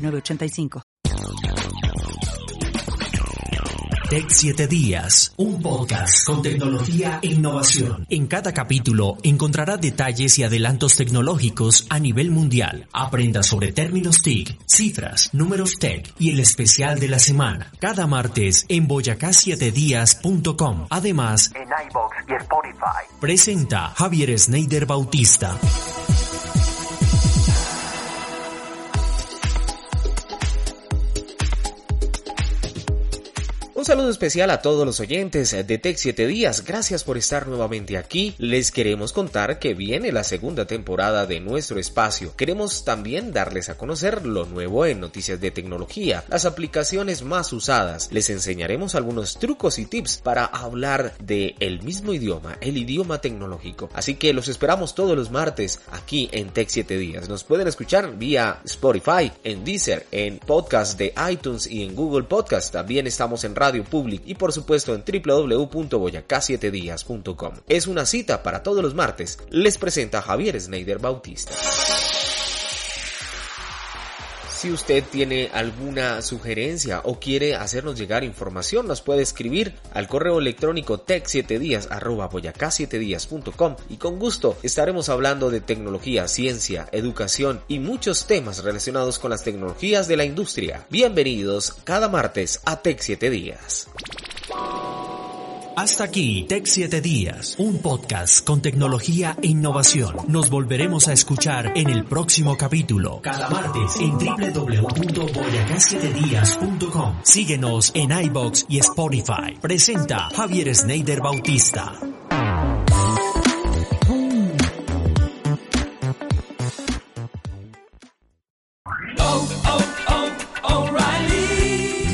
906985. Tech 7 Días, un podcast con tecnología e innovación. En cada capítulo encontrará detalles y adelantos tecnológicos a nivel mundial. Aprenda sobre términos TIC, cifras, números tech y el especial de la semana. Cada martes en boyacá7días.com. Además, en iBox y Spotify. Presenta Javier Sneider Bautista. Un saludo especial a todos los oyentes de Tech 7 Días. Gracias por estar nuevamente aquí. Les queremos contar que viene la segunda temporada de nuestro espacio. Queremos también darles a conocer lo nuevo en noticias de tecnología, las aplicaciones más usadas. Les enseñaremos algunos trucos y tips para hablar de el mismo idioma, el idioma tecnológico. Así que los esperamos todos los martes aquí en Tech 7 Días. Nos pueden escuchar vía Spotify, en Deezer, en podcast de iTunes y en Google Podcast. También estamos en radio Radio Public y por supuesto en www.boyacá7días.com. Es una cita para todos los martes. Les presenta Javier Sneider Bautista. Si usted tiene alguna sugerencia o quiere hacernos llegar información, nos puede escribir al correo electrónico tech7días 7 díascom y con gusto estaremos hablando de tecnología, ciencia, educación y muchos temas relacionados con las tecnologías de la industria. Bienvenidos cada martes a Tech 7 Días. Hasta aquí, Tech 7 Días, un podcast con tecnología e innovación. Nos volveremos a escuchar en el próximo capítulo, cada martes en www.boyacá7días.com. Síguenos en iBox y Spotify. Presenta Javier Sneider Bautista.